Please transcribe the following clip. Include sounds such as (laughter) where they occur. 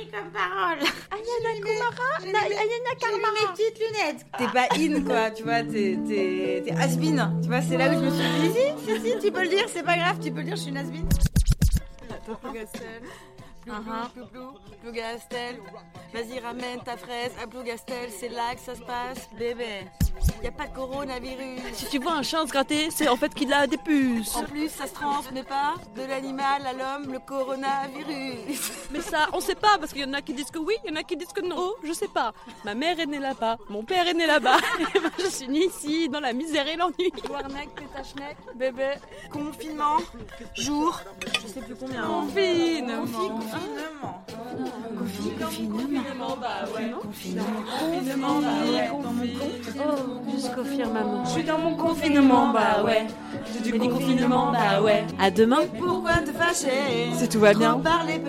écrit comme parole (laughs) Ayana Kumara Na- Ayana Karmara. mes petites lunettes. T'es pas in quoi, tu vois, t'es, t'es, t'es has-been. Tu vois, c'est là où je me suis dit, si, si, si, tu peux le dire, c'est pas grave, tu peux le dire, je suis une has-been. Plougastel, plou, plou, plou, Plougastel. Vas-y, ramène ta fraise à Plougastel, c'est là que ça se passe, bébé. Y a pas de coronavirus. Si tu vois un chien se gratter, c'est en fait qu'il a des puces. En plus, ça se transmet pas de l'animal à l'homme, le coronavirus. Mais ça, on sait pas, parce qu'il y en a qui disent que oui, il y en a qui disent que non. Oh, je sais pas. Ma mère est née là-bas, mon père est né là-bas. Je suis née ici, dans la misère et l'ennui. Warneck, pétachneck, bébé, confinement, jour, je sais plus combien. Confinement. Confinement. Confinement, bah ouais. Confinement, bah ouais. Dans mon compte. Jusqu'au firmament. Je suis dans mon confinement, bah ouais. J'ai du confinement, bah ouais. À demain. Pourquoi te fâcher? Si tout va bien. parler.